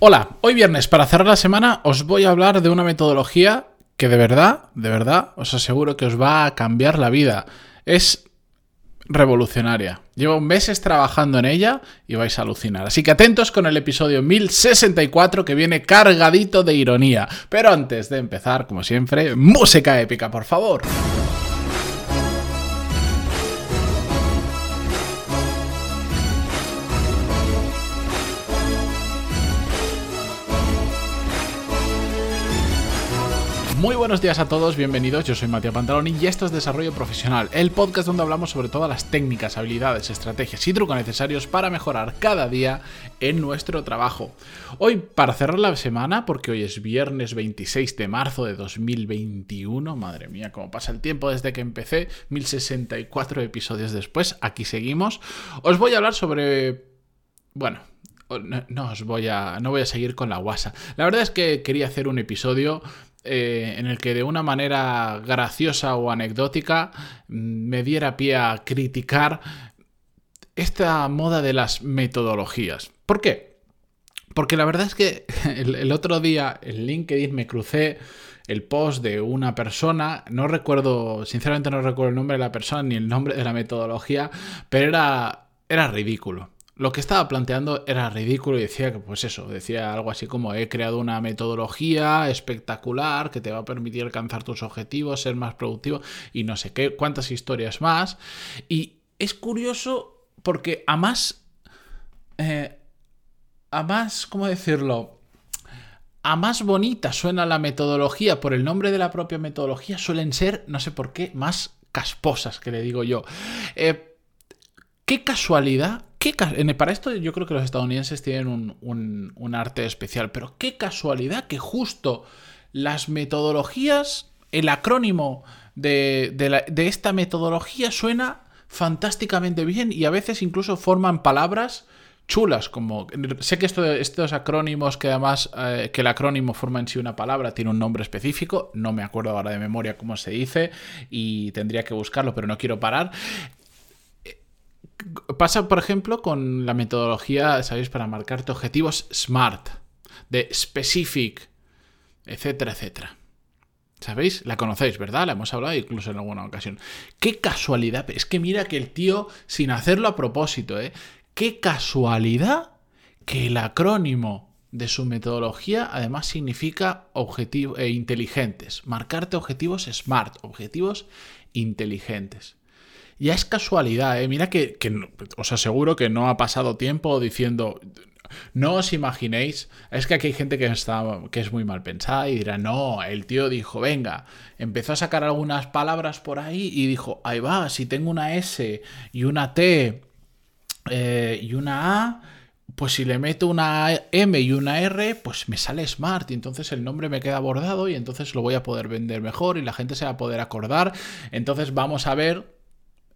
Hola, hoy viernes para cerrar la semana os voy a hablar de una metodología que de verdad, de verdad, os aseguro que os va a cambiar la vida. Es revolucionaria. Llevo meses trabajando en ella y vais a alucinar. Así que atentos con el episodio 1064 que viene cargadito de ironía. Pero antes de empezar, como siempre, música épica, por favor. Muy buenos días a todos, bienvenidos. Yo soy Matías Pantaloni y esto es Desarrollo Profesional, el podcast donde hablamos sobre todas las técnicas, habilidades, estrategias y trucos necesarios para mejorar cada día en nuestro trabajo. Hoy, para cerrar la semana, porque hoy es viernes 26 de marzo de 2021, madre mía, cómo pasa el tiempo desde que empecé, 1064 episodios después, aquí seguimos. Os voy a hablar sobre. Bueno, no, os voy a. No voy a seguir con la guasa. La verdad es que quería hacer un episodio eh, en el que de una manera graciosa o anecdótica mm, me diera pie a criticar esta moda de las metodologías. ¿Por qué? Porque la verdad es que el, otro día en LinkedIn me crucé el post de una persona, no recuerdo, sinceramente no recuerdo el nombre de la persona ni el nombre de la metodología, pero era, era ridículo lo que estaba planteando era ridículo y decía que, pues eso, decía algo así como he creado una metodología espectacular que te va a permitir alcanzar tus objetivos, ser más productivo y no sé qué, cuántas historias más. Y es curioso porque a más, eh, a más, ¿cómo decirlo? A más bonita suena la metodología por el nombre de la propia metodología, suelen ser, no sé por qué, más casposas, que le digo yo. Eh, qué casualidad para esto yo creo que los estadounidenses tienen un, arte especial, pero qué casualidad que justo las metodologías, el acrónimo de, esta metodología suena fantásticamente bien y a veces incluso forman palabras chulas, como sé que estos acrónimos que además eh, que el acrónimo forma en sí una palabra tiene un nombre específico, no me acuerdo ahora de memoria cómo se dice y tendría que buscarlo, pero no quiero parar. Pasa, por ejemplo, con la metodología, ¿sabéis? Para marcarte objetivos SMART, de specific, etcétera, etcétera. ¿Sabéis? La conocéis, ¿verdad? La hemos hablado incluso en alguna ocasión. Qué casualidad. Es que mira que el tío, sin hacerlo a propósito, ¿eh? Qué casualidad que el acrónimo de su metodología además significa objetivos e inteligentes. Marcarte objetivos SMART, objetivos inteligentes. Ya es casualidad, ¿eh? Mira que, os aseguro que no ha pasado tiempo diciendo, no os imaginéis, es que aquí hay gente que, está, que es muy mal pensada y dirá, no, el tío dijo, venga, empezó a sacar algunas palabras por ahí y dijo, ahí va, si tengo una S y una T eh, y una A, pues si le meto una M y una R, pues me sale Smart y entonces el nombre me queda bordado y entonces lo voy a poder vender mejor y la gente se va a poder acordar. Entonces vamos a ver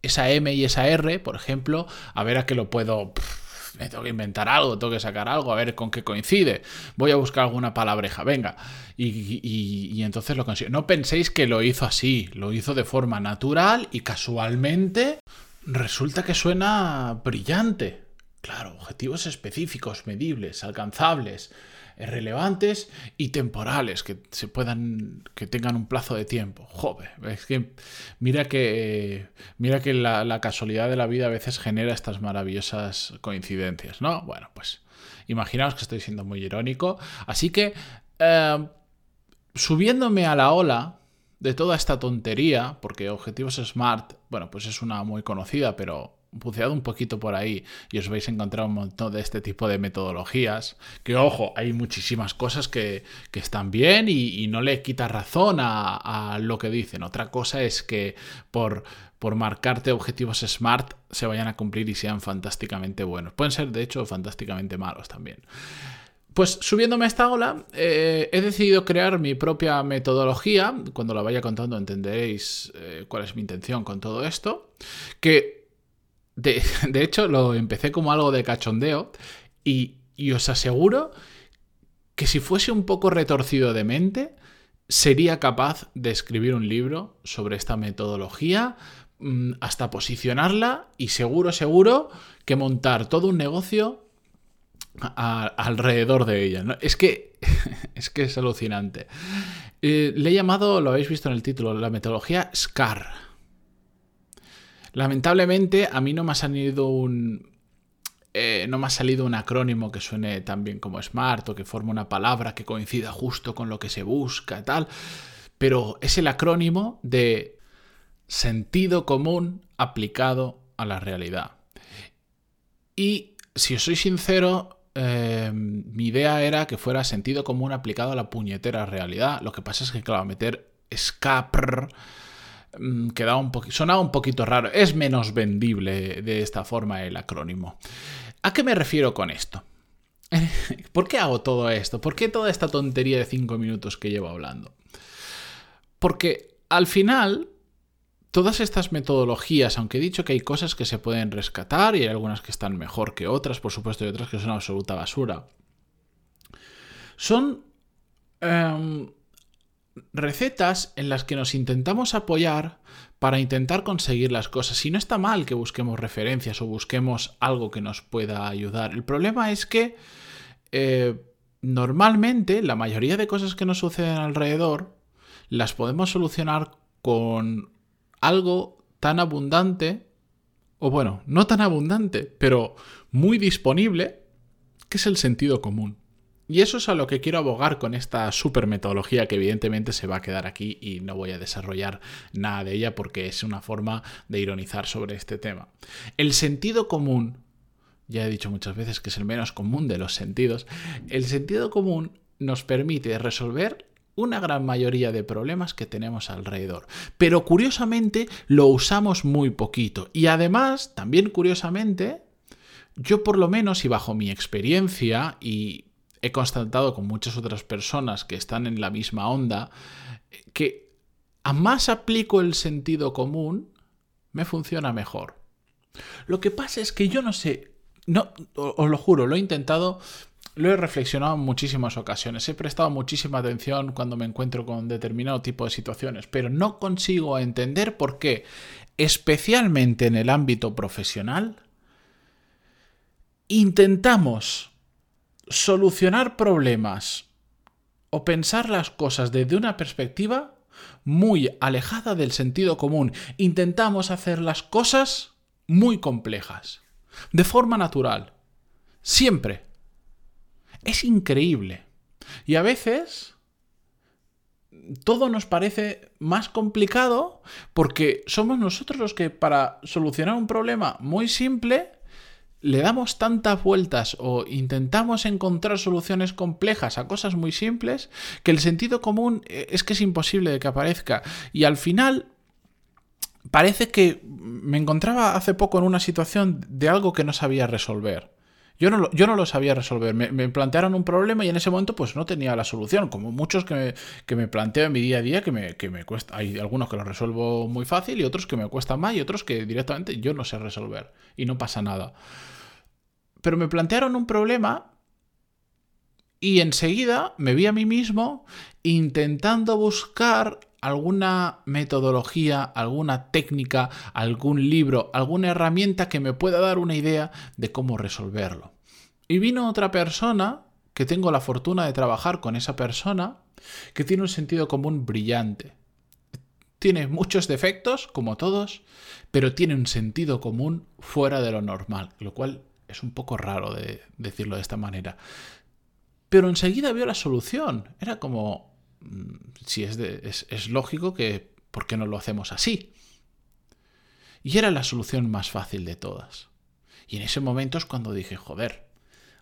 esa M y esa R, por ejemplo, a ver a qué lo puedo... me tengo que inventar algo, tengo que sacar algo, a ver con qué coincide. Voy a buscar alguna palabreja, venga. Y, entonces lo consigo. No penséis que lo hizo así, lo hizo de forma natural y casualmente resulta que suena brillante. Claro, objetivos específicos, medibles, alcanzables relevantes y temporales, que se puedan, que tengan un plazo de tiempo. Joder, es que mira que mira que la, casualidad de la vida a veces genera estas maravillosas coincidencias, ¿no? Bueno, pues imaginaos que estoy siendo muy irónico. Así que eh, subiéndome a la ola de toda esta tontería, porque Objetivos Smart, bueno, pues es una muy conocida, pero buceado un poquito por ahí y os vais a encontrar un montón de este tipo de metodologías. Que ojo, hay muchísimas cosas que, están bien y, no le quita razón a, lo que dicen. Otra cosa es que por, por marcarte objetivos SMART se vayan a cumplir y sean fantásticamente buenos. Pueden ser, de hecho, fantásticamente malos también. Pues subiéndome a esta ola, eh, he decidido crear mi propia metodología. Cuando la vaya contando entenderéis eh, cuál es mi intención con todo esto. Que de, hecho, lo empecé como algo de cachondeo y, os aseguro que si fuese un poco retorcido de mente, sería capaz de escribir un libro sobre esta metodología, mm, hasta posicionarla y seguro, seguro que montar todo un negocio alrededor de ella. ¿no? Es, que, es que es alucinante. Eh, le he llamado, lo habéis visto en el título, la metodología SCAR. Lamentablemente a mí no me ha salido un... Eh, no me ha salido un acrónimo que suene tan bien como SMART o que forme una palabra que coincida justo con lo que se busca tal, pero es el acrónimo de sentido común aplicado a la realidad. Y si os soy sincero, em, mi idea era que fuera sentido común aplicado a la puñetera realidad. Lo que pasa es que, claro, meter SCAPR mm, quedaba un sonaba un poquito raro. Es menos vendible de esta forma el acrónimo. ¿A qué me refiero con esto? ¿Por qué hago todo esto? ¿Por qué toda esta tontería de cinco minutos que llevo hablando? Porque al final todas estas metodologías, aunque he dicho que hay cosas que se pueden rescatar y hay algunas que están mejor que otras, por supuesto, y otras que son absoluta basura, son em, recetas en las que nos intentamos apoyar para intentar conseguir las cosas. Y no está mal que busquemos referencias o busquemos algo que nos pueda ayudar. El problema es que eh, normalmente la mayoría de cosas que nos suceden alrededor las podemos solucionar con algo tan abundante, o bueno, no tan abundante, pero muy disponible, que es el sentido común. Y eso es a lo que quiero abogar con esta super metodología que evidentemente se va a quedar aquí y no voy a desarrollar nada de ella porque es una forma de ironizar sobre este tema. El sentido común, ya he dicho muchas veces que es el menos común de los sentidos, el sentido común nos permite resolver una gran mayoría de problemas que tenemos alrededor. Pero curiosamente lo usamos muy poquito. Y además, también curiosamente, yo por lo menos y bajo mi experiencia y he constatado con muchas otras personas que están en la misma onda, que a más aplico el sentido común, me funciona mejor. Lo que pasa es que yo no sé, no, os lo juro, lo he intentado lo he reflexionado en muchísimas ocasiones, he prestado muchísima atención cuando me encuentro con determinado tipo de situaciones, pero no consigo entender por qué, especialmente en el ámbito profesional, intentamos solucionar problemas o pensar las cosas desde una perspectiva muy alejada del sentido común. Intentamos hacer las cosas muy complejas, de forma natural, siempre es increíble. Y a veces todo nos parece más complicado porque somos nosotros los que para solucionar un problema muy simple le damos tantas vueltas o intentamos encontrar soluciones complejas a cosas muy simples que el sentido común eh, es que es imposible de que aparezca. Y al final parece que me encontraba hace poco en una situación de algo que no sabía resolver. Yo no, lo, yo no lo sabía resolver. Me, plantearon un problema y en ese momento pues no tenía la solución. Como muchos que me, que me planteo en mi día a día que me, que me cuesta. Hay algunos que los resuelvo muy fácil y otros que me cuestan más y otros que directamente yo no sé resolver. Y no pasa nada. Pero me plantearon un problema y enseguida me vi a mí mismo intentando buscar alguna metodología, alguna técnica, algún libro, alguna herramienta que me pueda dar una idea de cómo resolverlo. Y vino otra persona, que tengo la fortuna de trabajar con esa persona, que tiene un sentido común brillante. Tiene muchos defectos, como todos, pero tiene un sentido común fuera de lo normal, lo cual es un poco raro de decirlo de esta manera. Pero enseguida vio la solución. Era como, si es, es, lógico que, ¿por qué no lo hacemos así? Y era la solución más fácil de todas. Y en ese momento es cuando dije, joder,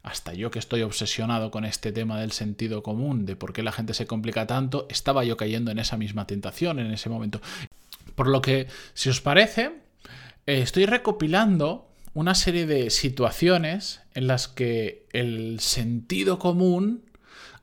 hasta yo que estoy obsesionado con este tema del sentido común, de por qué la gente se complica tanto, estaba yo cayendo en esa misma tentación en ese momento. Por lo que, si os parece, eh, estoy recopilando una serie de situaciones en las que el sentido común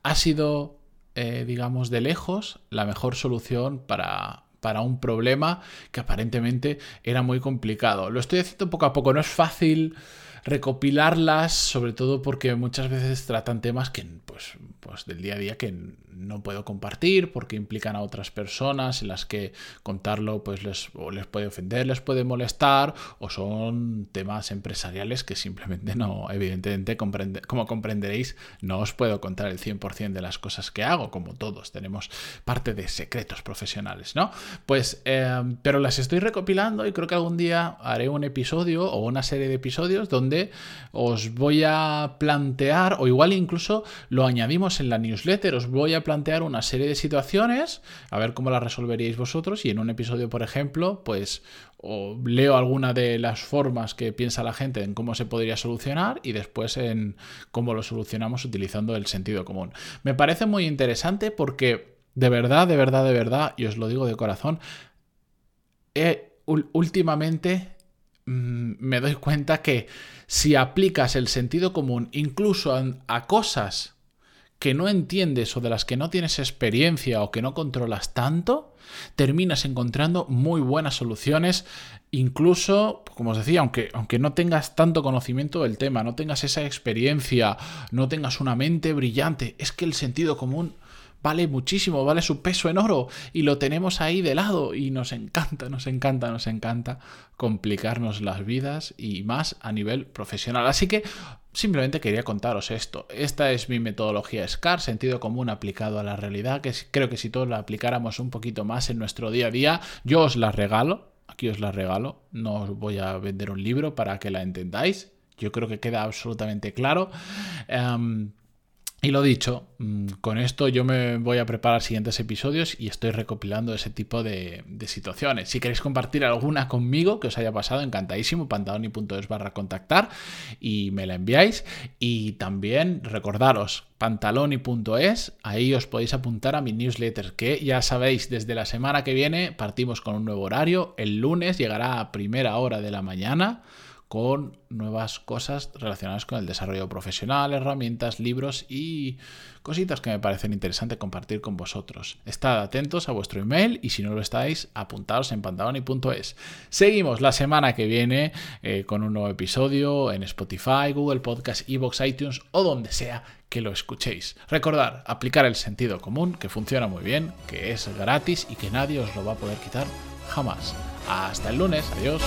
ha sido eh, digamos, de lejos la mejor solución para, para un problema que aparentemente era muy complicado. Lo estoy haciendo poco a poco, no es fácil recopilarlas, sobre todo porque muchas veces tratan temas que, pues, pues del día a día que no puedo compartir porque implican a otras personas en las que contarlo pues les, les puede ofender, les puede molestar o son temas empresariales que simplemente no, evidentemente, como comprenderéis, no os puedo contar el 100% de las cosas que hago, como todos tenemos parte de secretos profesionales, ¿no? Pues, em, pero las estoy recopilando y creo que algún día haré un episodio o una serie de episodios donde os voy a plantear, o igual incluso lo añadimos en la newsletter, os voy a plantear una serie de situaciones, a ver cómo las resolveríais vosotros y en un episodio, por ejemplo, pues leo alguna de las formas que piensa la gente en cómo se podría solucionar y después en cómo lo solucionamos utilizando el sentido común. Me parece muy interesante porque de verdad, de verdad, de verdad, y os lo digo de corazón, últimamente mm, me doy cuenta que si aplicas el sentido común incluso a cosas que no entiendes o de las que no tienes experiencia o que no controlas tanto, terminas encontrando muy buenas soluciones, incluso, como os decía, aunque, aunque no tengas tanto conocimiento del tema, no tengas esa experiencia, no tengas una mente brillante, es que el sentido común vale muchísimo, vale su peso en oro y lo tenemos ahí de lado y nos encanta, nos encanta, nos encanta complicarnos las vidas y más a nivel profesional. Así que simplemente quería contaros esto. Esta es mi metodología SCAR, sentido común aplicado a la realidad, que creo que si todos la aplicáramos un poquito más en nuestro día a día, yo os la regalo, aquí os la regalo, no os voy a vender un libro para que la entendáis. Yo creo que queda absolutamente claro. Em, y lo dicho, mm, con esto yo me voy a preparar siguientes episodios y estoy recopilando ese tipo de, situaciones. Si queréis compartir alguna conmigo que os haya pasado, encantadísimo, pantaloni.es barra contactar y me la enviáis. Y también recordaros, pantaloni.es, ahí os podéis apuntar a mi newsletter, que ya sabéis, desde la semana que viene partimos con un nuevo horario. El lunes llegará a primera hora de la mañana con nuevas cosas relacionadas con el desarrollo profesional, herramientas, libros y cositas que me parecen interesantes compartir con vosotros. Estad atentos a vuestro email y si no lo estáis, apuntaos en pantaloni.es. Seguimos la semana que viene eh, con un nuevo episodio en Spotify, Google Podcast, Evox, iTunes o donde sea que lo escuchéis. Recordad, aplicar el sentido común, que funciona muy bien, que es gratis y que nadie os lo va a poder quitar jamás. Hasta el lunes, adiós.